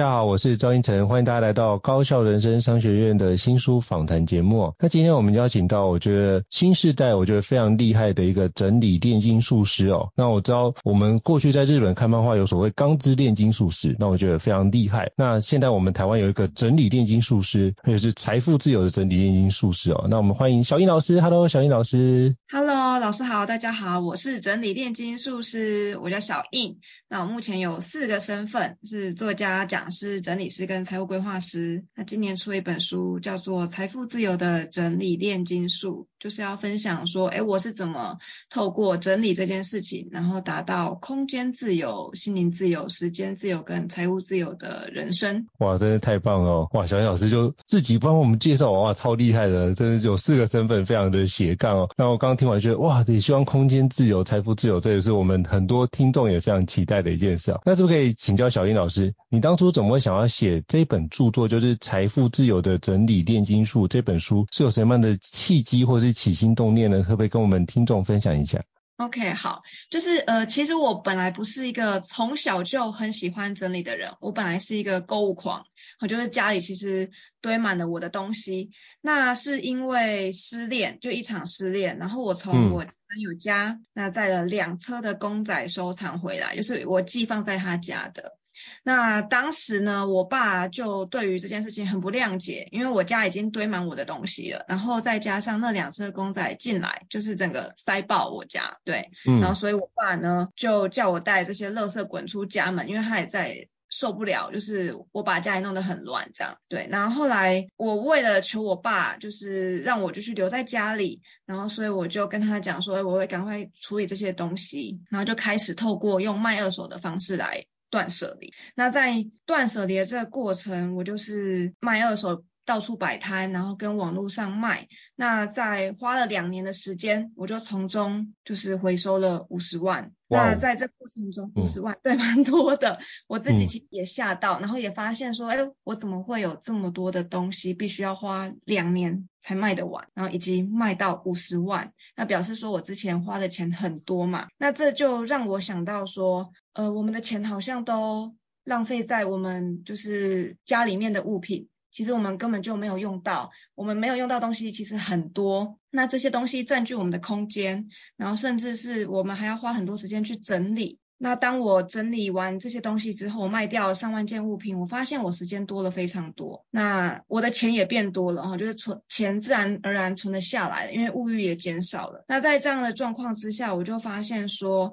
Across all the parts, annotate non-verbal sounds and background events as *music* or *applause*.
大家好，我是赵胤丞，欢迎大家来到高效人生商学院的新书访谈节目。那今天我们邀请到我觉得新世代我觉得非常厉害的一个整理炼金术师哦。那我知道我们过去在日本看漫画有所谓钢之炼金术师，那我觉得非常厉害。那现在我们台湾有一个整理炼金术师，也是财富自由的整理炼金术师哦。那我们欢迎小英老师，Hello，小英老师，Hello，老师好，大家好，我是整理炼金术师，我叫小胤。那我目前有四个身份，是作家讲。是、整理师跟财务规划师，那今年出了一本书，叫做《财富自由的整理炼金术》，就是要分享说，哎，我是怎么透过整理这件事情，然后达到空间自由、心灵自由、时间自由跟财务自由的人生。哇，真的太棒了！哇，小英老师就自己帮我们介绍，哇，超厉害的，真的有四个身份，非常的斜杠哦。那我刚刚听完觉得，哇，也希望空间自由、财富自由，这也是我们很多听众也非常期待的一件事啊。那是不是可以请教小英老师，你当初？怎么会想要写这本著作，就是《财富自由的整理炼金术》这本书，是有什么样的契机或是起心动念呢？可不可以跟我们听众分享一下？OK，好，就是呃，其实我本来不是一个从小就很喜欢整理的人，我本来是一个购物狂，我觉得家里其实堆满了我的东西。那是因为失恋，就一场失恋，然后我从我男友家、嗯、那带了两车的公仔收藏回来，就是我寄放在他家的。那当时呢，我爸就对于这件事情很不谅解，因为我家已经堆满我的东西了，然后再加上那两只公仔进来，就是整个塞爆我家，对，嗯，然后所以我爸呢就叫我带这些垃圾滚出家门，因为他也在受不了，就是我把家里弄得很乱这样，对，然后后来我为了求我爸，就是让我就去留在家里，然后所以我就跟他讲说，我会赶快处理这些东西，然后就开始透过用卖二手的方式来。断舍离，那在断舍离的这个过程，我就是卖二手，到处摆摊，然后跟网络上卖。那在花了两年的时间，我就从中就是回收了五十万。那在这过程中，五十万、嗯、对蛮多的，我自己其实也吓到、嗯，然后也发现说，哎，我怎么会有这么多的东西，必须要花两年才卖得完，然后以及卖到五十万，那表示说我之前花的钱很多嘛。那这就让我想到说，呃，我们的钱好像都浪费在我们就是家里面的物品。其实我们根本就没有用到，我们没有用到东西其实很多，那这些东西占据我们的空间，然后甚至是我们还要花很多时间去整理。那当我整理完这些东西之后，卖掉上万件物品，我发现我时间多了非常多，那我的钱也变多了哈，就是存钱自然而然存得下来，因为物欲也减少了。那在这样的状况之下，我就发现说。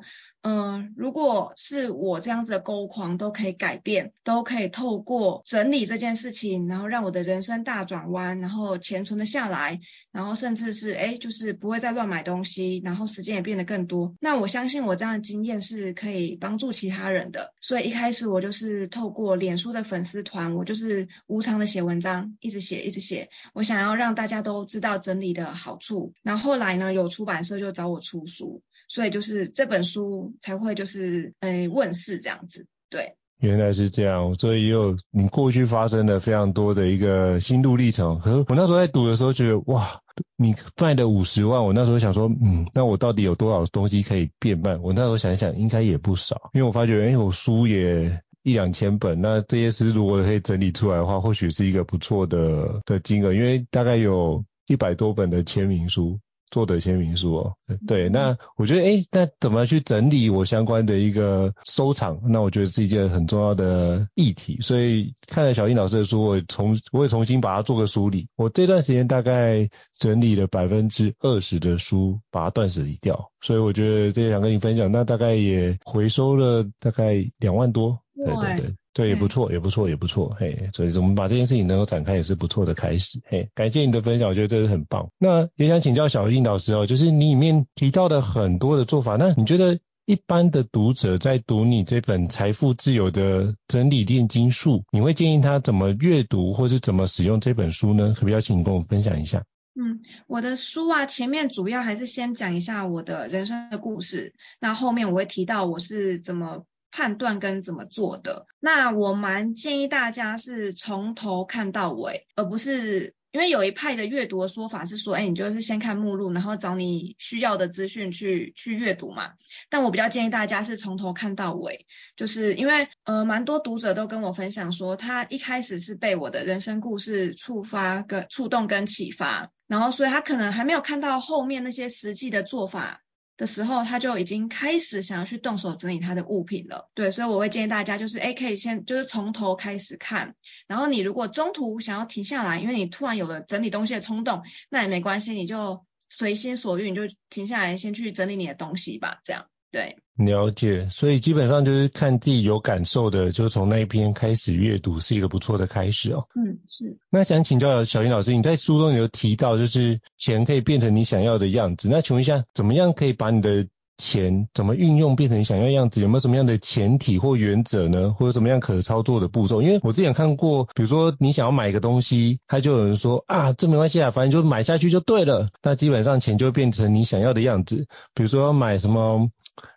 嗯，如果是我这样子的购物狂都可以改变，都可以透过整理这件事情，然后让我的人生大转弯，然后钱存得下来，然后甚至是诶，就是不会再乱买东西，然后时间也变得更多。那我相信我这样的经验是可以帮助其他人的。所以一开始我就是透过脸书的粉丝团，我就是无偿的写文章，一直写一直写，我想要让大家都知道整理的好处。然后后来呢，有出版社就找我出书。所以就是这本书才会就是诶问世这样子，对。原来是这样，所以也有你过去发生的非常多的一个心路历程。可是我那时候在读的时候觉得，哇，你卖的五十万，我那时候想说，嗯，那我到底有多少东西可以变卖？我那时候想想，应该也不少，因为我发觉，诶我书也一两千本，那这些书如果可以整理出来的话，或许是一个不错的的金额，因为大概有一百多本的签名书。作者签名书哦，对，那我觉得，诶，那怎么去整理我相关的一个收藏？那我觉得是一件很重要的议题。所以看了小英老师的书，我重我也重新把它做个梳理。我这段时间大概整理了百分之二十的书，把它断舍离掉。所以我觉得这想跟你分享，那大概也回收了大概两万多。对对对，对也不错，也不错，也不错，嘿，所以说我们把这件事情能够展开也是不错的开始，嘿，感谢你的分享，我觉得这是很棒。那也想请教小印老师哦，就是你里面提到的很多的做法，那你觉得一般的读者在读你这本《财富自由的整理炼金术》，你会建议他怎么阅读，或是怎么使用这本书呢？可不可以邀请你跟我们分享一下？嗯，我的书啊，前面主要还是先讲一下我的人生的故事，那后面我会提到我是怎么判断跟怎么做的。那我蛮建议大家是从头看到尾，而不是。因为有一派的阅读的说法是说，哎，你就是先看目录，然后找你需要的资讯去去阅读嘛。但我比较建议大家是从头看到尾，就是因为呃，蛮多读者都跟我分享说，他一开始是被我的人生故事触发跟触动跟启发，然后所以他可能还没有看到后面那些实际的做法。的时候，他就已经开始想要去动手整理他的物品了。对，所以我会建议大家，就是诶，可以先就是从头开始看。然后你如果中途想要停下来，因为你突然有了整理东西的冲动，那也没关系，你就随心所欲，你就停下来先去整理你的东西吧，这样。对，了解，所以基本上就是看自己有感受的，就从那一篇开始阅读是一个不错的开始哦。嗯，是。那想请教小英老师，你在书中有提到，就是钱可以变成你想要的样子。那请问一下，怎么样可以把你的钱怎么运用变成你想要的样子？有没有什么样的前提或原则呢？或者什么样可操作的步骤？因为我之前看过，比如说你想要买一个东西，他就有人说啊，这没关系啊，反正就买下去就对了。那基本上钱就会变成你想要的样子。比如说要买什么？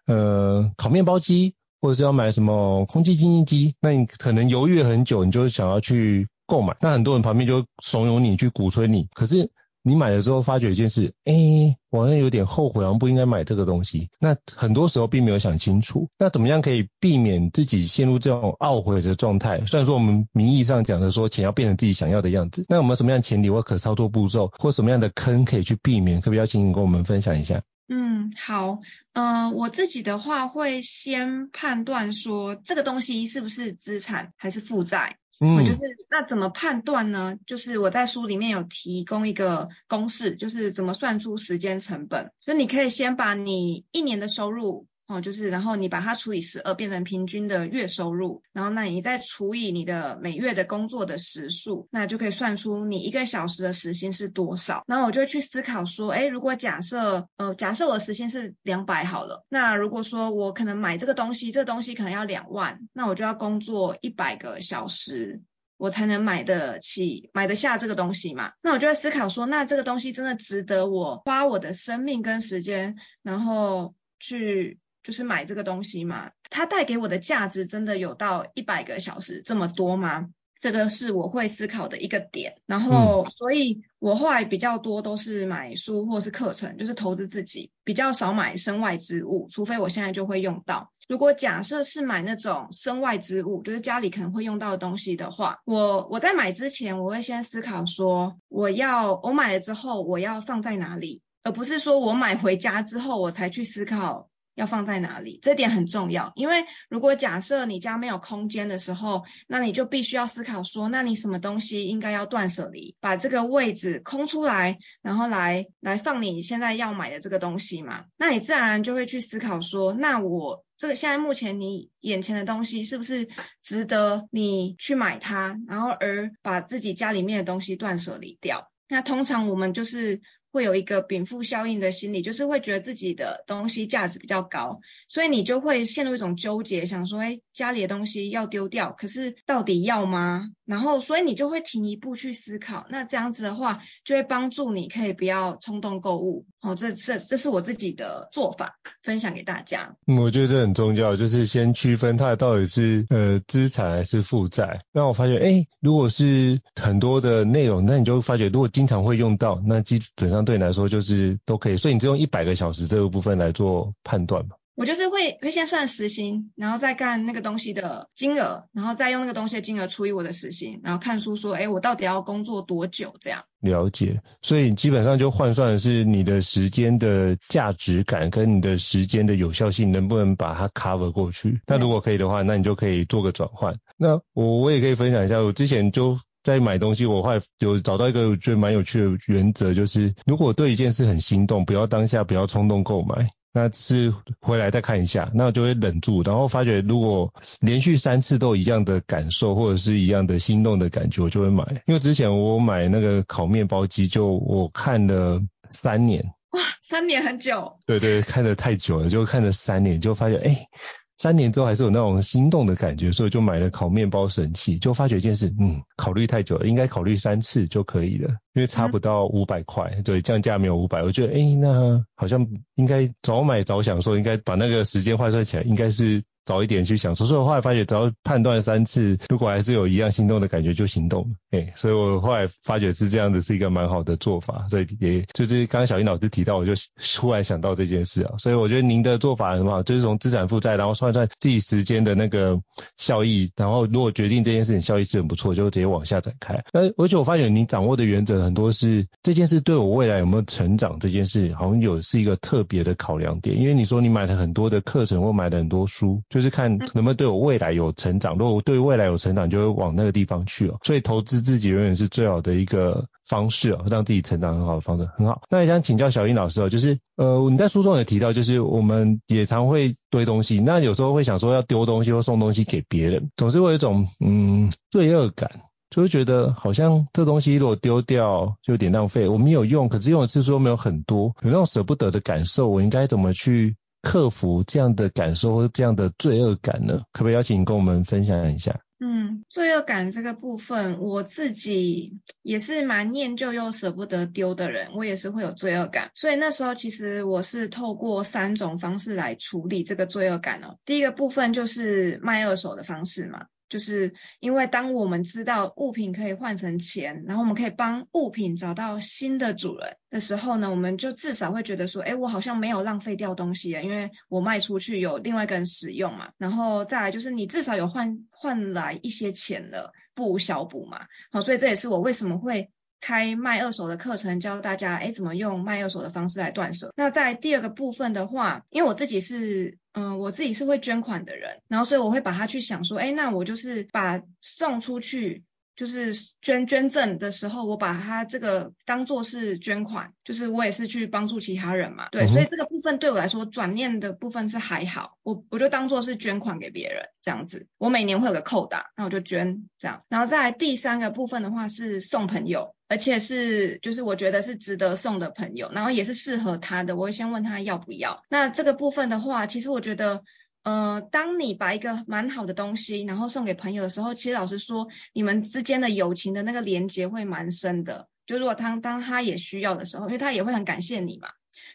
呃，烤面包机，或者是要买什么空气清新机，那你可能犹豫了很久，你就想要去购买。那很多人旁边就怂恿你去鼓吹你，可是你买了之后发觉一件事，哎、我好像有点后悔，好像不应该买这个东西。那很多时候并没有想清楚，那怎么样可以避免自己陷入这种懊悔的状态？虽然说我们名义上讲的说钱要变成自己想要的样子，那有没有什么样的前提或可操作步骤，或什么样的坑可以去避免？可不可以邀请你跟我们分享一下？嗯，好，嗯、呃，我自己的话会先判断说这个东西是不是资产还是负债，嗯，就是那怎么判断呢？就是我在书里面有提供一个公式，就是怎么算出时间成本，所以你可以先把你一年的收入。哦，就是，然后你把它除以十二，变成平均的月收入，然后那你再除以你的每月的工作的时数，那就可以算出你一个小时的时薪是多少。然后我就会去思考说，诶，如果假设，呃，假设我的时薪是两百好了，那如果说我可能买这个东西，这个东西可能要两万，那我就要工作一百个小时，我才能买得起、买得下这个东西嘛。那我就会思考说，那这个东西真的值得我花我的生命跟时间，然后去。就是买这个东西嘛，它带给我的价值真的有到一百个小时这么多吗？这个是我会思考的一个点。然后，所以我后来比较多都是买书或是课程，就是投资自己，比较少买身外之物，除非我现在就会用到。如果假设是买那种身外之物，就是家里可能会用到的东西的话，我我在买之前，我会先思考说，我要我买了之后我要放在哪里，而不是说我买回家之后我才去思考。要放在哪里？这点很重要，因为如果假设你家没有空间的时候，那你就必须要思考说，那你什么东西应该要断舍离，把这个位置空出来，然后来来放你现在要买的这个东西嘛。那你自然就会去思考说，那我这个现在目前你眼前的东西是不是值得你去买它，然后而把自己家里面的东西断舍离掉？那通常我们就是。会有一个禀赋效应的心理，就是会觉得自己的东西价值比较高，所以你就会陷入一种纠结，想说，哎，家里的东西要丢掉，可是到底要吗？然后，所以你就会停一步去思考，那这样子的话，就会帮助你可以不要冲动购物。哦，这这这是我自己的做法，分享给大家。嗯，我觉得这很重要，就是先区分它到底是呃资产还是负债。那我发觉，哎，如果是很多的内容，那你就发觉，如果经常会用到，那基本上。对你来说就是都可以，所以你只用一百个小时这个部分来做判断嘛？我就是会会先算时薪，然后再干那个东西的金额，然后再用那个东西的金额除以我的时薪，然后看书说，哎，我到底要工作多久这样？了解，所以基本上就换算的是你的时间的价值感跟你的时间的有效性能不能把它 cover 过去？那如果可以的话，那你就可以做个转换。那我我也可以分享一下，我之前就。在买东西，我会有找到一个我觉得蛮有趣的原则，就是如果对一件事很心动，不要当下不要冲动购买，那只是回来再看一下，那我就会忍住，然后发觉如果连续三次都一样的感受或者是一样的心动的感觉，我就会买。因为之前我买那个烤面包机，就我看了三年。哇，三年很久。对对，看得太久了，就看了三年，就发觉哎。三年之后还是有那种心动的感觉，所以就买了烤面包神器，就发觉一件事，嗯，考虑太久了，应该考虑三次就可以了，因为差不到五百块，对，降价没有五百，我觉得，哎、欸，那好像应该早买早享受，应该把那个时间换算起来，应该是。早一点去想，所以我后来发觉，只要判断三次，如果还是有一样心动的感觉，就行动。哎、所以我后来发觉是这样子，是一个蛮好的做法。所以也就是刚刚小英老师提到，我就突然想到这件事啊。所以我觉得您的做法很好，就是从资产负债，然后算算自己时间的那个效益，然后如果决定这件事情效益是很不错，就直接往下展开。那而且我发觉您掌握的原则很多是这件事对我未来有没有成长这件事，好像有是一个特别的考量点。因为你说你买了很多的课程或买了很多书，就。就是看能不能对我未来有成长，如果我对未来有成长，就会往那个地方去哦。所以投资自己永远是最好的一个方式哦，让自己成长很好的方式，很好。那也想请教小英老师哦，就是呃你在书中也提到，就是我们也常会堆东西，那有时候会想说要丢东西或送东西给别人，总是会有一种嗯罪恶感，就会觉得好像这东西如果丢掉就有点浪费，我们有用，可是用的次数又没有很多，有那种舍不得的感受，我应该怎么去？克服这样的感受或这样的罪恶感呢？可不可以邀请你跟我们分享一下？嗯，罪恶感这个部分，我自己也是蛮念旧又舍不得丢的人，我也是会有罪恶感。所以那时候其实我是透过三种方式来处理这个罪恶感哦。第一个部分就是卖二手的方式嘛。就是因为当我们知道物品可以换成钱，然后我们可以帮物品找到新的主人的时候呢，我们就至少会觉得说，哎，我好像没有浪费掉东西啊，因为我卖出去有另外一个人使用嘛。然后再来就是你至少有换换来一些钱了，不无小补嘛。好，所以这也是我为什么会。开卖二手的课程，教大家诶怎么用卖二手的方式来断舍。那在第二个部分的话，因为我自己是嗯、呃，我自己是会捐款的人，然后所以我会把它去想说，哎那我就是把送出去。就是捐捐赠的时候，我把它这个当做是捐款，就是我也是去帮助其他人嘛，对，所以这个部分对我来说转念的部分是还好，我我就当做是捐款给别人这样子，我每年会有个扣打，那我就捐这样，然后再来第三个部分的话是送朋友，而且是就是我觉得是值得送的朋友，然后也是适合他的，我会先问他要不要，那这个部分的话，其实我觉得。呃，当你把一个蛮好的东西，然后送给朋友的时候，其实老实说，你们之间的友情的那个连接会蛮深的。就如果他当他也需要的时候，因为他也会很感谢你嘛。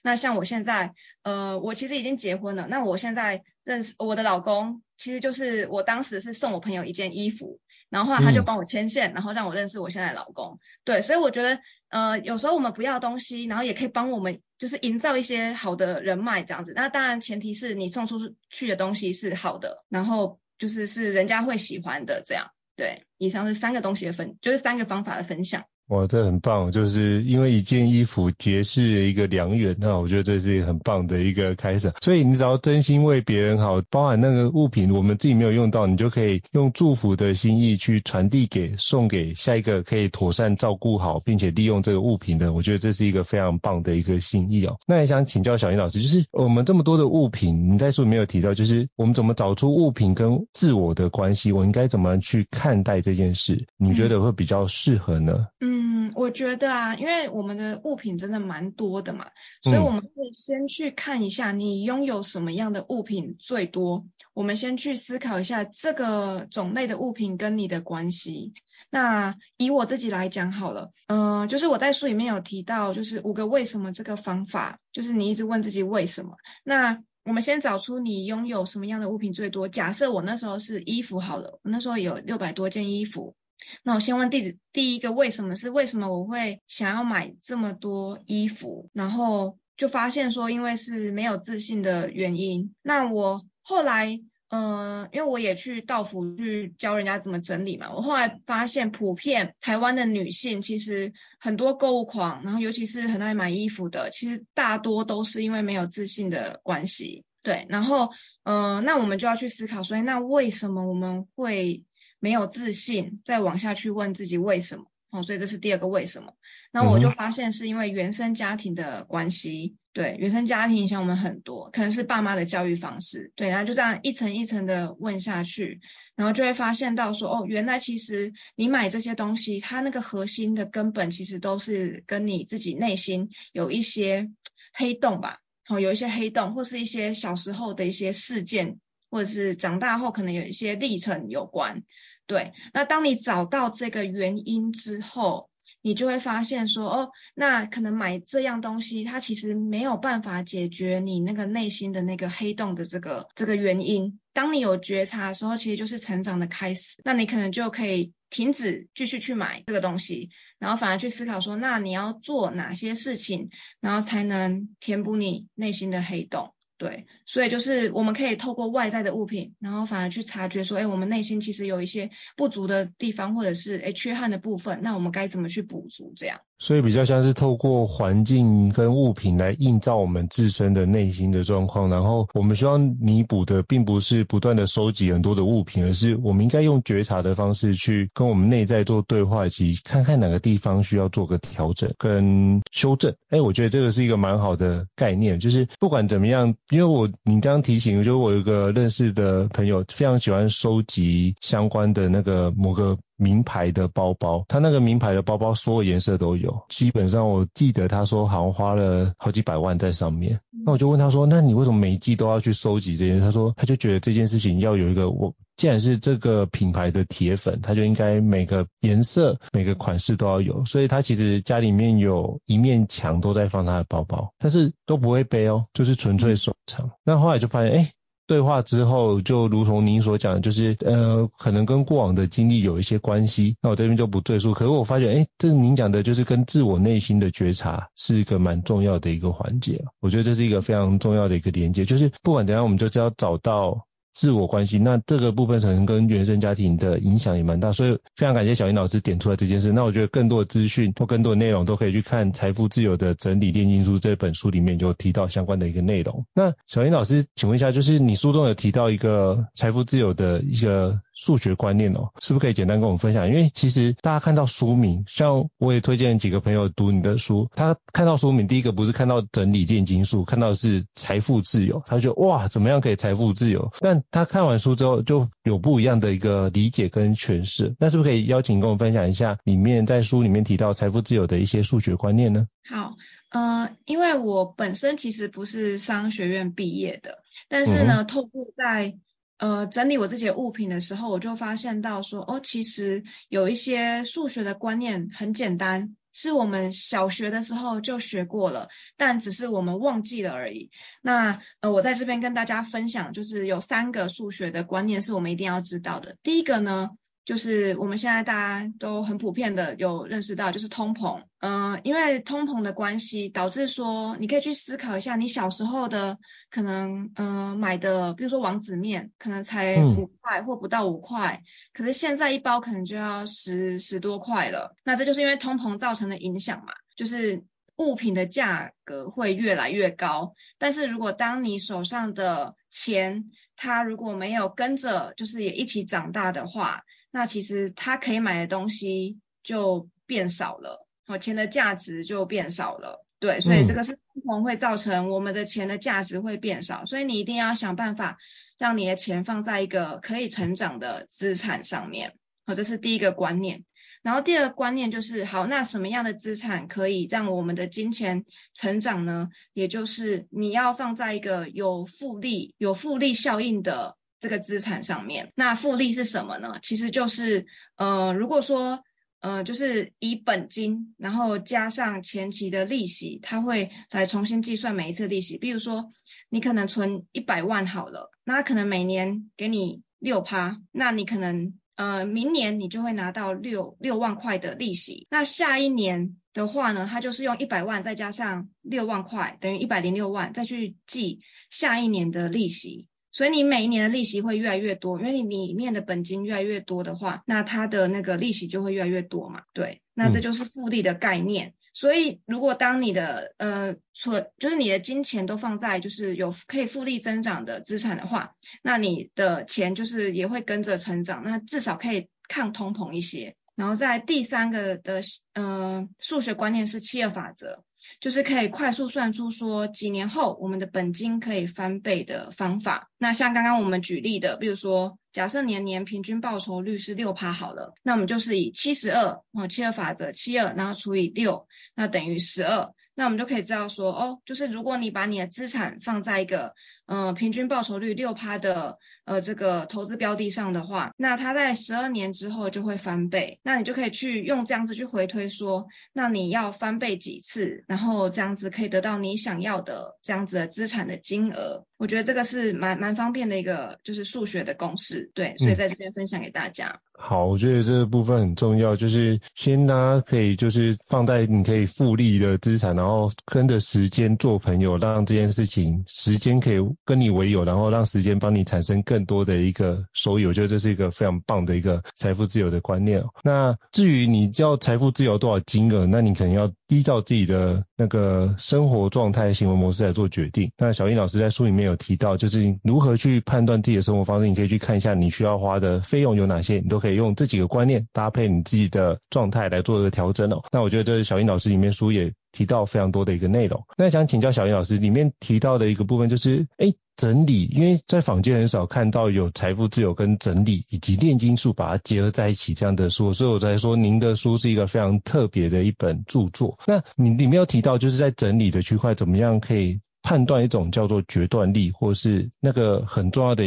那像我现在，呃，我其实已经结婚了。那我现在认识我的老公，其实就是我当时是送我朋友一件衣服。然后后来他就帮我牵线，嗯、然后让我认识我现在的老公。对，所以我觉得，呃，有时候我们不要东西，然后也可以帮我们，就是营造一些好的人脉这样子。那当然前提是你送出去的东西是好的，然后就是是人家会喜欢的这样。对，以上是三个东西的分，就是三个方法的分享。哇，这很棒，就是因为一件衣服结识了一个良缘，那我觉得这是一个很棒的一个开始。所以你只要真心为别人好，包含那个物品我们自己没有用到，你就可以用祝福的心意去传递给送给下一个可以妥善照顾好并且利用这个物品的。我觉得这是一个非常棒的一个心意哦。那也想请教小英老师，就是我们这么多的物品，你在书里面有提到，就是我们怎么找出物品跟自我的关系？我应该怎么去看待这件事？你觉得会比较适合呢？嗯。嗯，我觉得啊，因为我们的物品真的蛮多的嘛，所以我们可以先去看一下你拥有什么样的物品最多。我们先去思考一下这个种类的物品跟你的关系。那以我自己来讲好了，嗯、呃，就是我在书里面有提到，就是五个为什么这个方法，就是你一直问自己为什么。那我们先找出你拥有什么样的物品最多。假设我那时候是衣服好了，我那时候有六百多件衣服。那我先问第第一个为什么是为什么我会想要买这么多衣服，然后就发现说因为是没有自信的原因。那我后来，嗯、因为我也去到府去教人家怎么整理嘛，我后来发现普遍台湾的女性其实很多购物狂，然后尤其是很爱买衣服的，其实大多都是因为没有自信的关系。对，然后，嗯、那我们就要去思考，所以那为什么我们会没有自信，再往下去问自己为什么，哦，所以这是第二个为什么。那我就发现是因为原生家庭的关系，对，原生家庭影响我们很多，可能是爸妈的教育方式，对，然后就这样一层一层的问下去，然后就会发现到说，哦，原来其实你买这些东西，它那个核心的根本其实都是跟你自己内心有一些黑洞吧，好，有一些黑洞，或是一些小时候的一些事件，或者是长大后可能有一些历程有关。对，那当你找到这个原因之后，你就会发现说，哦，那可能买这样东西，它其实没有办法解决你那个内心的那个黑洞的这个这个原因。当你有觉察的时候，其实就是成长的开始。那你可能就可以停止继续去买这个东西，然后反而去思考说，那你要做哪些事情，然后才能填补你内心的黑洞。对，所以就是我们可以透过外在的物品，然后反而去察觉说，哎，我们内心其实有一些不足的地方，或者是哎缺憾的部分，那我们该怎么去补足？这样。所以比较像是透过环境跟物品来映照我们自身的内心的状况，然后我们希望弥补的并不是不断的收集很多的物品，而是我们应该用觉察的方式去跟我们内在做对话，以及看看哪个地方需要做个调整跟修正。哎，我觉得这个是一个蛮好的概念，就是不管怎么样，因为我你刚刚提醒，就是我有一个认识的朋友非常喜欢收集相关的那个某个。名牌的包包，他那个名牌的包包所有颜色都有，基本上我记得他说好像花了好几百万在上面。那我就问他说，那你为什么每一季都要去收集这些？他说他就觉得这件事情要有一个，我既然是这个品牌的铁粉，他就应该每个颜色、每个款式都要有。所以他其实家里面有一面墙都在放他的包包，但是都不会背哦，就是纯粹收藏。那后来就发现，哎。对话之后，就如同您所讲，就是呃，可能跟过往的经历有一些关系。那我这边就不赘述。可是我发现，哎，这您讲的，就是跟自我内心的觉察是一个蛮重要的一个环节。我觉得这是一个非常重要的一个连接，就是不管怎样，我们就只要找到。自我关系，那这个部分可能跟原生家庭的影响也蛮大，所以非常感谢小英老师点出来这件事。那我觉得更多的资讯或更多的内容都可以去看《财富自由的整理炼金术》这本书里面就提到相关的一个内容。那小英老师，请问一下，就是你书中有提到一个财富自由的一个。数学观念哦，是不是可以简单跟我们分享？因为其实大家看到书名，像我也推荐几个朋友读你的书，他看到书名，第一个不是看到整理炼金术，看到的是财富自由，他就哇，怎么样可以财富自由？但他看完书之后就有不一样的一个理解跟诠释。那是不是可以邀请跟我们分享一下里面在书里面提到财富自由的一些数学观念呢？好，呃，因为我本身其实不是商学院毕业的，但是呢，嗯、透过在呃，整理我自己的物品的时候，我就发现到说，哦，其实有一些数学的观念很简单，是我们小学的时候就学过了，但只是我们忘记了而已。那呃，我在这边跟大家分享，就是有三个数学的观念是我们一定要知道的。第一个呢，就是我们现在大家都很普遍的有认识到，就是通膨。嗯、呃，因为通膨的关系，导致说你可以去思考一下，你小时候的可能，嗯、呃，买的，比如说王子面，可能才五块或不到五块，嗯、可是现在一包可能就要十十多块了。那这就是因为通膨造成的影响嘛，就是物品的价格会越来越高。但是如果当你手上的钱，它如果没有跟着，就是也一起长大的话，那其实他可以买的东西就变少了，哦，钱的价值就变少了，对，所以这个是通膨会造成我们的钱的价值会变少，所以你一定要想办法让你的钱放在一个可以成长的资产上面，好，这是第一个观念。然后第二个观念就是，好，那什么样的资产可以让我们的金钱成长呢？也就是你要放在一个有复利、有复利效应的。这个资产上面，那复利是什么呢？其实就是，呃，如果说，呃，就是以本金，然后加上前期的利息，它会来重新计算每一次利息。比如说，你可能存一百万好了，那可能每年给你六趴，那你可能，呃，明年你就会拿到六六万块的利息。那下一年的话呢，它就是用一百万再加上六万块，等于一百零六万，再去计下一年的利息。所以你每一年的利息会越来越多，因为你里面的本金越来越多的话，那它的那个利息就会越来越多嘛。对，那这就是复利的概念。嗯、所以如果当你的呃存，就是你的金钱都放在就是有可以复利增长的资产的话，那你的钱就是也会跟着成长，那至少可以抗通膨一些。然后在第三个的呃数学观念是七二法则，就是可以快速算出说几年后我们的本金可以翻倍的方法。那像刚刚我们举例的，比如说假设年年平均报酬率是六趴好了，那我们就是以七十二哦七二法则七二，然后除以六，那等于十二。那我们就可以知道说，哦，就是如果你把你的资产放在一个，呃，平均报酬率六趴的，呃，这个投资标的上的话，那它在十二年之后就会翻倍。那你就可以去用这样子去回推说，那你要翻倍几次，然后这样子可以得到你想要的这样子的资产的金额。我觉得这个是蛮蛮方便的一个，就是数学的公式，对，所以在这边分享给大家。嗯。好，我觉得这个部分很重要，就是先大家可以就是放在你可以复利的资产，然后跟着时间做朋友，让这件事情时间可以跟你为友，然后让时间帮你产生更多的一个收益。我觉得这是一个非常棒的一个财富自由的观念。那至于你要财富自由多少金额，那你可能要依照自己的那个生活状态、行为模式来做决定。那小英老师在书里面有提到，就是如何去判断自己的生活方式，你可以去看一下你需要花的费用有哪些，你都可以用这几个观念搭配你自己的状态来做一个调整哦。那我觉得这是小英老师里面书也提到非常多的一个内容。那想请教小英老师，里面提到的一个部分就是，哎，整理，因为在坊间很少看到有财富自由跟整理以及炼金术把它结合在一起这样的书，所以我才说您的书是一个非常特别的一本著作。那你里面有提到，就是在整理的区块，怎么样可以判断一种叫做决断力，或是那个很重要的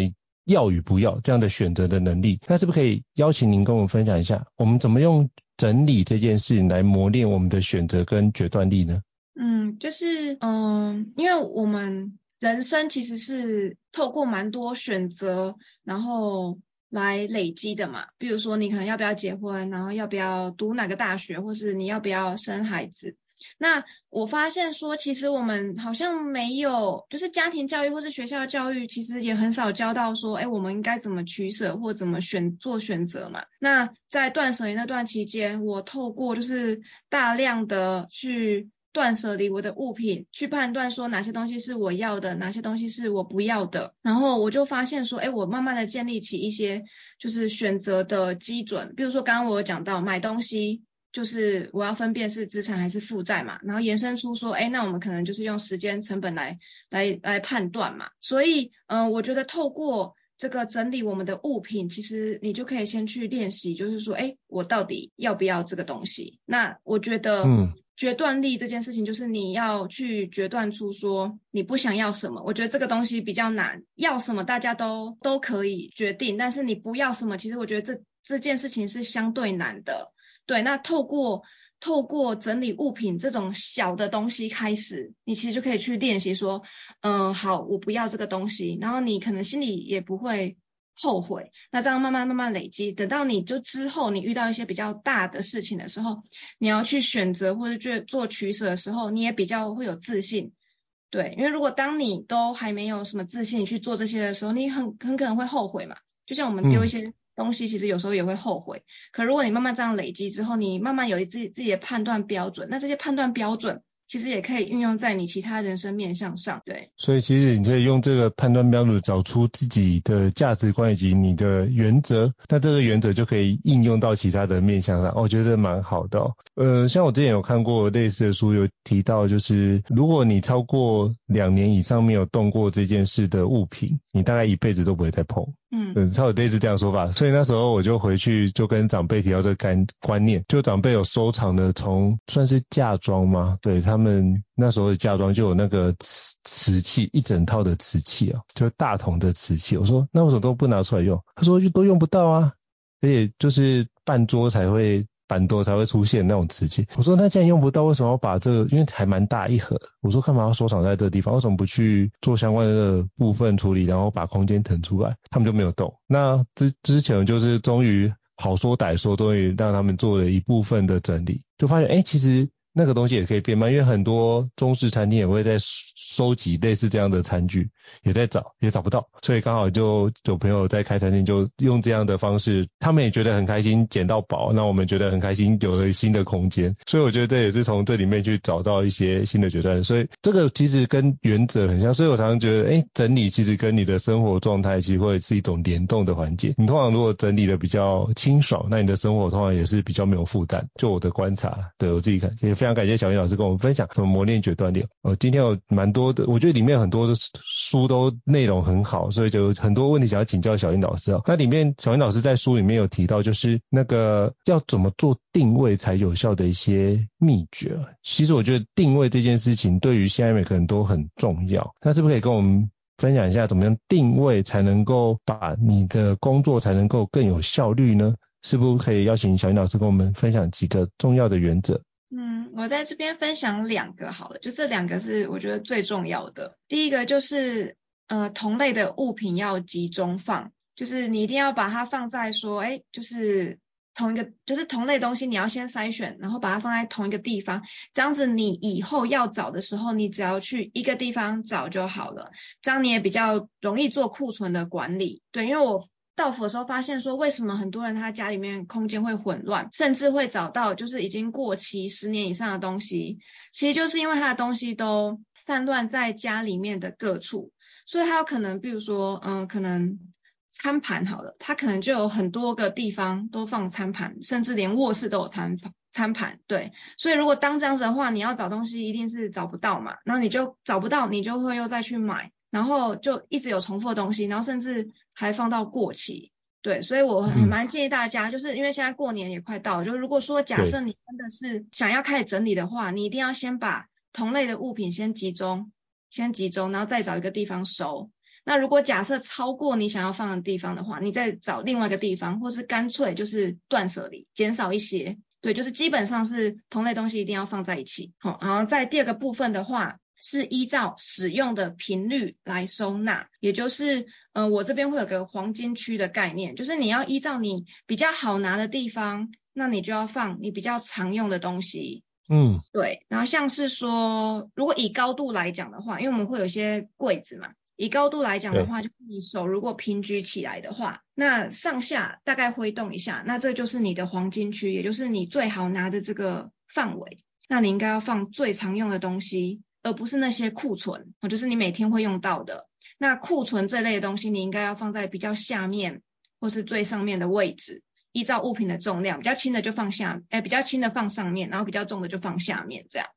要与不要这样的选择的能力？那是不是可以邀请您跟我们分享一下，我们怎么用整理这件事来磨练我们的选择跟决断力呢？嗯，就是嗯，因为我们。人生其实是透过蛮多选择，然后来累积的嘛。比如说，你可能要不要结婚，然后要不要读哪个大学，或是你要不要生孩子。那我发现说，其实我们好像没有，就是家庭教育或是学校教育，其实也很少教到说，哎，我们应该怎么取舍或怎么选做选择嘛。那在断舍离那段期间，我透过就是大量的去。断舍离我的物品，去判断说哪些东西是我要的，哪些东西是我不要的。然后我就发现说，哎，我慢慢的建立起一些就是选择的基准。比如说刚刚我有讲到买东西，就是我要分辨是资产还是负债嘛。然后延伸出说，哎，那我们可能就是用时间成本来来来判断嘛。所以，嗯、呃，我觉得透过这个整理我们的物品，其实你就可以先去练习，就是说，哎，我到底要不要这个东西？那我觉得，嗯。决断力这件事情，就是你要去决断出说你不想要什么。我觉得这个东西比较难，要什么大家都都可以决定，但是你不要什么，其实我觉得这这件事情是相对难的。对，那透过透过整理物品这种小的东西开始，你其实就可以去练习说，嗯，好，我不要这个东西，然后你可能心里也不会。后悔，那这样慢慢慢慢累积，等到你就之后你遇到一些比较大的事情的时候，你要去选择或者去做取舍的时候，你也比较会有自信。对，因为如果当你都还没有什么自信去做这些的时候，你很很可能会后悔嘛。就像我们丢一些东西，其实有时候也会后悔。可如果你慢慢这样累积之后，你慢慢有自己自己的判断标准，那这些判断标准。其实也可以运用在你其他人生面向上，对。所以其实你可以用这个判断标准找出自己的价值观以及你的原则，那这个原则就可以应用到其他的面向上。我觉得蛮好的。呃，像我之前有看过类似的书，有提到就是如果你超过两年以上没有动过这件事的物品，你大概一辈子都不会再碰。嗯，对，差不多类似这样说法。所以那时候我就回去就跟长辈提到这个干观念，就长辈有收藏的从算是嫁妆吗？对，他们那时候的嫁妆就有那个瓷瓷器，一整套的瓷器哦，就是大同的瓷器。我说那为什么都不拿出来用？他说都用不到啊，而且就是半桌才会。板多才会出现那种瓷器。我说那既然用不到，为什么要把这个？因为还蛮大一盒。我说干嘛要收藏在这个地方？为什么不去做相关的部分处理，然后把空间腾出来？他们就没有动。那之之前就是终于好说歹说，终于让他们做了一部分的整理，就发现哎、其实那个东西也可以变卖，因为很多中式餐厅也会在。收集类似这样的餐具，也在找，也找不到，所以刚好就有朋友在开餐厅，就用这样的方式，他们也觉得很开心，捡到宝，那我们觉得很开心，有了新的空间，所以我觉得这也是从这里面去找到一些新的决断，所以这个其实跟原则很像，所以我常常觉得，哎，整理其实跟你的生活状态其实会是一种联动的环节。你通常如果整理的比较清爽，那你的生活通常也是比较没有负担。就我的观察，对我自己看，也非常感谢小英老师跟我们分享什么磨练决断力。呃，今天有蛮多的，我觉得里面很多的书都内容很好，所以就很多问题想要请教小英老师啊。那里面小英老师在书里面有提到，就是那个要怎么做定位才有效的一些秘诀。其实我觉得定位这件事情对于现在每个人都很重要。那是不是可以跟我们分享一下，怎么样定位才能够把你的工作才能够更有效率呢？是不是可以邀请小英老师跟我们分享几个重要的原则？嗯，我在这边分享两个好了，就这两个是我觉得最重要的。第一个就是呃同类的物品要集中放，就是你一定要把它放在说，哎，就是同一个，就是同类东西你要先筛选，然后把它放在同一个地方，这样子你以后要找的时候，你只要去一个地方找就好了，这样你也比较容易做库存的管理。对，因为我。到府的时候发现说，为什么很多人他家里面空间会混乱，甚至会找到就是已经过期十年以上的东西，其实就是因为他的东西都散乱在家里面的各处，所以他有可能，比如说，嗯，可能餐盘好了，他可能就有很多个地方都放餐盘，甚至连卧室都有餐餐盘，对，所以如果当这样子的话，你要找东西一定是找不到嘛，然后你就找不到，你就会又再去买。然后就一直有重复的东西，然后甚至还放到过期，对，所以我很蛮建议大家，就是因为现在过年也快到了，就如果说假设你真的是想要开始整理的话，你一定要先把同类的物品先集中，先集中，然后再找一个地方收。那如果假设超过你想要放的地方的话，你再找另外一个地方，或是干脆就是断舍离，减少一些，对，就是基本上是同类东西一定要放在一起。好，然后在第二个部分的话。是依照使用的频率来收纳，也就是，呃，我这边会有个黄金区的概念，就是你要依照你比较好拿的地方，那你就要放你比较常用的东西。嗯，对。然后像是说，如果以高度来讲的话，因为我们会有一些柜子嘛，以高度来讲的话，就是你手如果平举起来的话，那上下大概挥动一下，那这就是你的黄金区，也就是你最好拿的这个范围。那你应该要放最常用的东西。而不是那些库存，就是你每天会用到的。那库存这类的东西，你应该要放在比较下面或是最上面的位置，依照物品的重量，比较轻的就放下，哎，比较轻的放上面，然后比较重的就放下面，这样。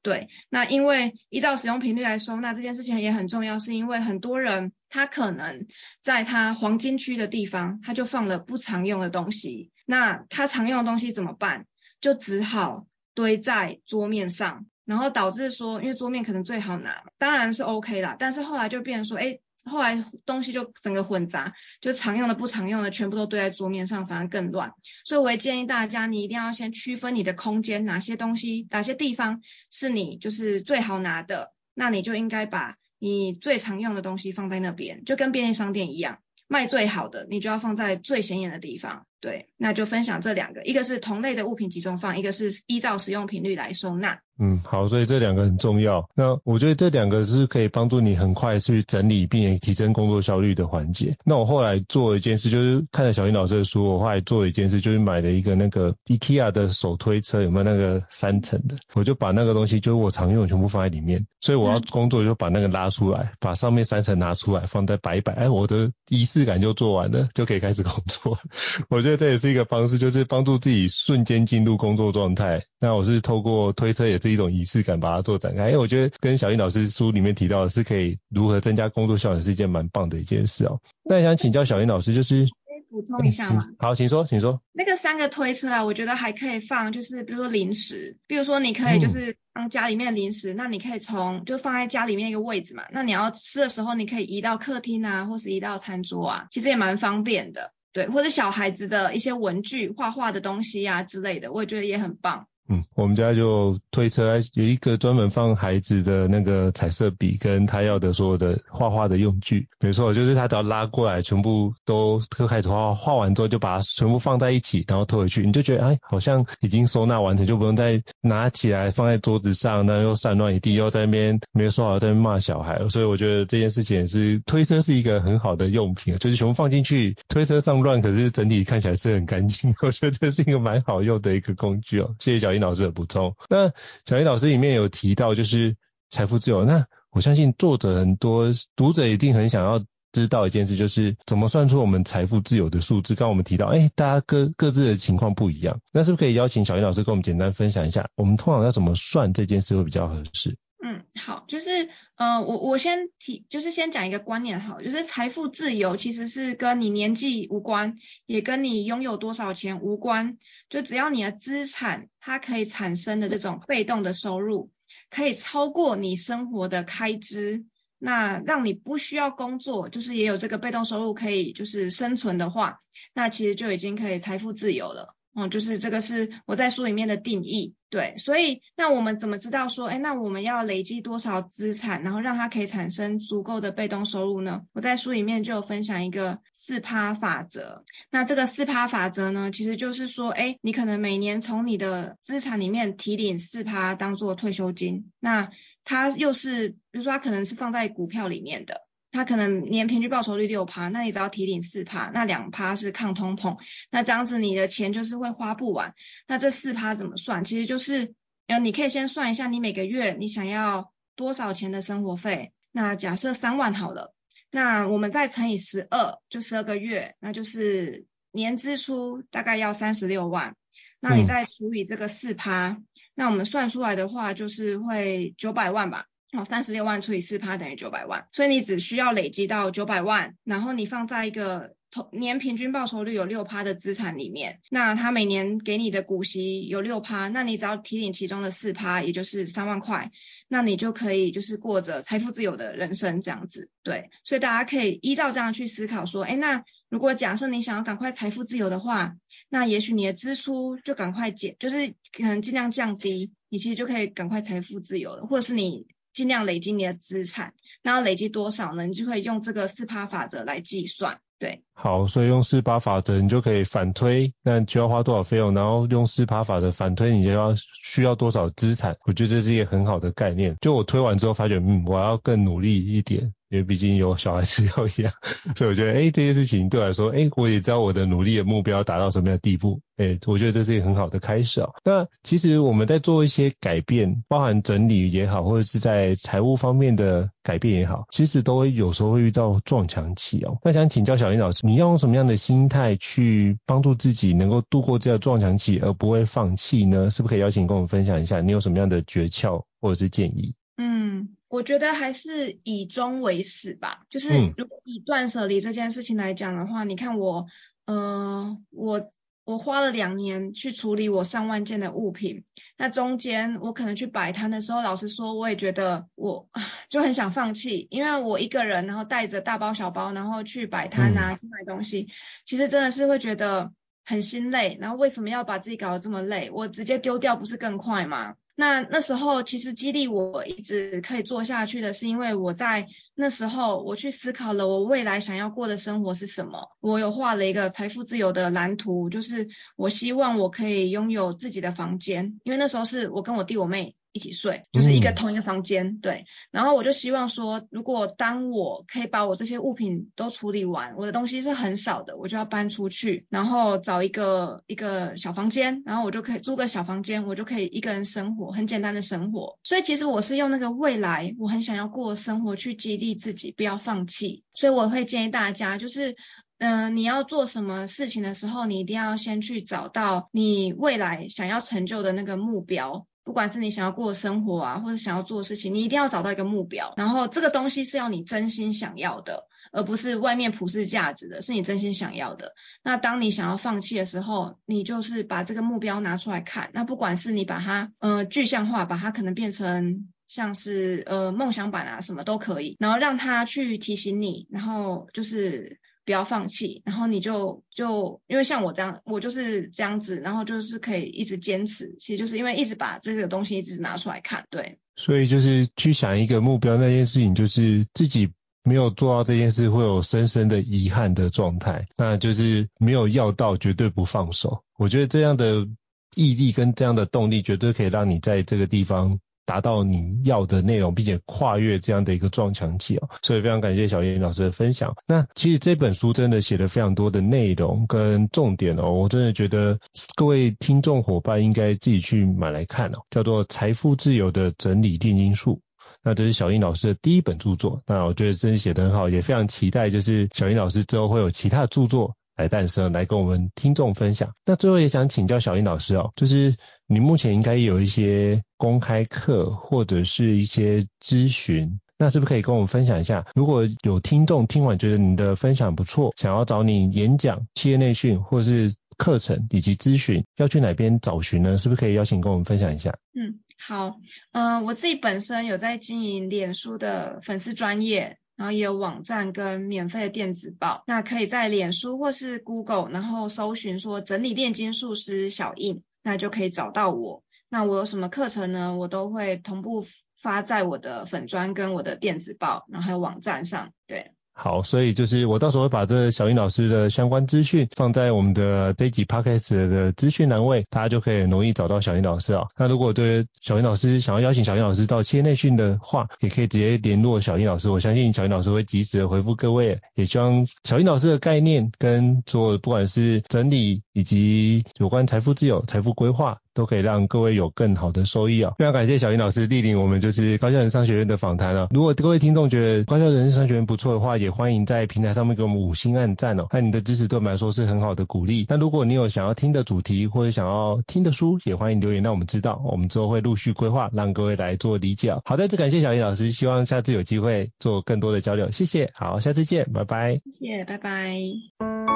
对，那因为依照使用频率来收纳这件事情也很重要，是因为很多人他可能在他黄金区的地方，他就放了不常用的东西，那他常用的东西怎么办？就只好堆在桌面上。然后导致说，因为桌面可能最好拿，当然是 OK 啦。但是后来就变成说，哎，后来东西就整个混杂，就常用的不常用的全部都堆在桌面上，反而更乱。所以我也建议大家，你一定要先区分你的空间，哪些东西、哪些地方是你就是最好拿的，那你就应该把你最常用的东西放在那边，就跟便利商店一样，卖最好的，你就要放在最显眼的地方。对，那就分享这两个，一个是同类的物品集中放，一个是依照使用频率来收纳。嗯，好，所以这两个很重要。那我觉得这两个是可以帮助你很快去整理并且提升工作效率的环节。那我后来做一件事，就是看了小英老师的书，我后来做一件事，就是买了一个那个 IKEA 的手推车，有没有那个三层的？我就把那个东西，就是我常用的全部放在里面。所以我要工作就把那个拉出来，把上面三层拿出来，放在摆一摆，哎，我的仪式感就做完了，就可以开始工作。*laughs* 我觉得这也是一个方式，就是帮助自己瞬间进入工作状态。那我是透过推车，也是一种仪式感，把它做展开。因为我觉得跟小英老师书里面提到的是可以如何增加工作效率，是一件蛮棒的一件事哦。那想请教小英老师，就是可以补充一下吗？好，请说，请说。那个三个推车啊，我觉得还可以放，就是比如说零食，比如说你可以就是放家里面的零食，嗯、那你可以从就放在家里面一个位置嘛。那你要吃的时候，你可以移到客厅啊，或是移到餐桌啊，其实也蛮方便的。对，或者小孩子的一些文具、画画的东西呀、啊、之类的，我也觉得也很棒。嗯，我们家就推车有一个专门放孩子的那个彩色笔，跟他要的所有的画画的用具。没错，就是他只要拉过来，全部都都开始画画，画完之后就把它全部放在一起，然后推回去，你就觉得哎，好像已经收纳完成，就不用再拿起来放在桌子上，那又散乱一地，又在那边没有收好，在那边骂小孩。所以我觉得这件事情也是推车是一个很好的用品，就是全部放进去，推车上乱，可是整体看起来是很干净。*laughs* 我觉得这是一个蛮好用的一个工具哦。谢谢小英老师的补充。那小英老师里面有提到就是财富自由，那我相信作者很多读者一定很想要知道一件事，就是怎么算出我们财富自由的数字。刚刚我们提到，哎、大家各各自的情况不一样，那是不是可以邀请小英老师跟我们简单分享一下，我们通常要怎么算这件事会比较合适？嗯，好，就是，呃，我我先提，就是先讲一个观念，好，就是财富自由其实是跟你年纪无关，也跟你拥有多少钱无关，就只要你的资产它可以产生的这种被动的收入，可以超过你生活的开支，那让你不需要工作，就是也有这个被动收入可以就是生存的话，那其实就已经可以财富自由了。嗯，就是这个是我在书里面的定义，对，所以那我们怎么知道说，哎，那我们要累积多少资产，然后让它可以产生足够的被动收入呢？我在书里面就有分享一个四趴法则。那这个四趴法则呢，其实就是说，哎，你可能每年从你的资产里面提领四趴当做退休金，那它又是，比如说它可能是放在股票里面的。它可能年平均报酬率六趴，那你只要提领四趴，那两趴是抗通膨，那这样子你的钱就是会花不完。那这四趴怎么算？其实就是，呃，你可以先算一下你每个月你想要多少钱的生活费。那假设三万好了，那我们再乘以十二，就十二个月，那就是年支出大概要三十六万。那你再除以这个四趴，嗯，那我们算出来的话就是会九百万吧。哦，三十六万除以四趴等于九百万，所以你只需要累积到九百万，然后你放在一个年平均报酬率有六趴的资产里面，那他每年给你的股息有六趴，那你只要提领其中的四趴，也就是三万块，那你就可以就是过着财富自由的人生这样子。对，所以大家可以依照这样去思考说，哎，那如果假设你想要赶快财富自由的话，那也许你的支出就赶快减，就是可能尽量降低，你其实就可以赶快财富自由了，或者是你。尽量累积你的资产，那要累积多少呢？你就可以用这个四趴法则来计算。对，好，所以用四八法则，你就可以反推，那就要花多少费用，然后用四八法则反推，你就要需要多少资产。我觉得这是一个很好的概念。就我推完之后发觉，嗯，我要更努力一点。因为毕竟有小孩子要养，所以我觉得，哎，这些事情对我来说，哎，我也知道我的努力的目标达到什么样的地步，哎，我觉得这是一个很好的开始啊。那其实我们在做一些改变，包含整理也好，或者是在财务方面的改变也好，其实都会有时候会遇到撞墙期哦。那想请教小林老师，你要用什么样的心态去帮助自己能够度过这个撞墙期，而不会放弃呢？是不是可以邀请跟我们分享一下，你有什么样的诀窍或者是建议？嗯。我觉得还是以终为始吧，就是如果以断舍离这件事情来讲的话，嗯、你看我，呃，我我花了两年去处理我上万件的物品，那中间我可能去摆摊的时候，老实说，我也觉得我 *sighs* 就很想放弃，因为我一个人，然后带着大包小包，然后去摆摊啊，去买东西，其实真的是会觉得很心累，然后为什么要把自己搞得这么累？我直接丢掉不是更快吗？那那时候其实激励我一直可以做下去的是，因为我在那时候我去思考了我未来想要过的生活是什么。我有画了一个财富自由的蓝图，就是我希望我可以拥有自己的房间，因为那时候是我跟我弟我妹。一起睡，就是一个同一个房间，嗯，对。然后我就希望说，如果当我可以把我这些物品都处理完，我的东西是很少的，我就要搬出去，然后找一个一个小房间，然后我就可以租个小房间，我就可以一个人生活，很简单的生活。所以其实我是用那个未来我很想要过的生活去激励自己，不要放弃。所以我会建议大家，就是嗯，呃，你要做什么事情的时候，你一定要先去找到你未来想要成就的那个目标。不管是你想要过的生活啊，或者想要做的事情，你一定要找到一个目标，然后这个东西是要你真心想要的，而不是外面普世价值的，是你真心想要的。那当你想要放弃的时候，你就是把这个目标拿出来看。那不管是你把它呃具象化，把它可能变成像是呃梦想版啊什么都可以，然后让它去提醒你，然后就是。不要放弃，然后你就就因为像我这样，我就是这样子，然后就是可以一直坚持，其实就是因为一直把这个东西一直拿出来看，对。所以就是去想一个目标，那件事情就是自己没有做到这件事，会有深深的遗憾的状态，那就是没有要到，绝对不放手。我觉得这样的毅力跟这样的动力，绝对可以让你在这个地方。达到你要的内容，并且跨越这样的一个撞墙期哦，所以非常感谢小英老师的分享。那其实这本书真的写了非常多的内容跟重点哦，我真的觉得各位听众伙伴应该自己去买来看哦，叫做《财富自由的整理炼金术》。那这是小英老师的第一本著作，那我觉得真的写得很好，也非常期待就是小英老师之后会有其他著作。来诞生，来跟我们听众分享。那最后也想请教小英老师哦，就是你目前应该有一些公开课或者是一些咨询，那是不是可以跟我们分享一下？如果有听众听完觉得你的分享不错，想要找你演讲、企业内训或是课程以及咨询，要去哪边找寻呢？是不是可以邀请跟我们分享一下？嗯，好，嗯、我自己本身有在经营脸书的粉丝专业。然后也有网站跟免费的电子报，那可以在脸书或是 Google，然后搜寻说整理炼金术师小印，那就可以找到我。那我有什么课程呢？我都会同步发在我的粉专跟我的电子报，然后还有网站上，对。好，所以就是我到时候会把这小英老师的相关资讯放在我们的 Daily podcast 的资讯栏位，大家就可以很容易找到小英老师啊。那如果对小英老师想要邀请小英老师到企业内训的话，也可以直接联络小英老师，我相信小英老师会及时的回复各位。也希望小英老师的概念跟做不管是整理以及有关财富自由、财富规划。都可以让各位有更好的收益啊！非常感谢小云老师莅临我们就是高效人商学院的访谈啊。如果各位听众觉得高效人商学院不错的话，也欢迎在平台上面给我们五星按赞哦。那你的支持对我们来说是很好的鼓励。那如果你有想要听的主题或者想要听的书，也欢迎留言让我们知道，我们之后会陆续规划，让各位来做理解。好，再次感谢小云老师，希望下次有机会做更多的交流。谢谢，好，下次见，拜拜。谢谢，拜拜。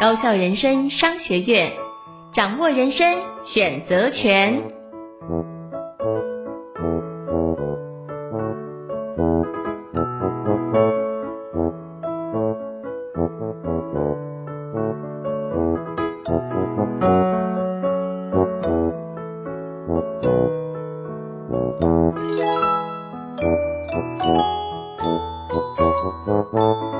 高校人生商学院，掌握人生选择权。哈哈哈哈哈哈。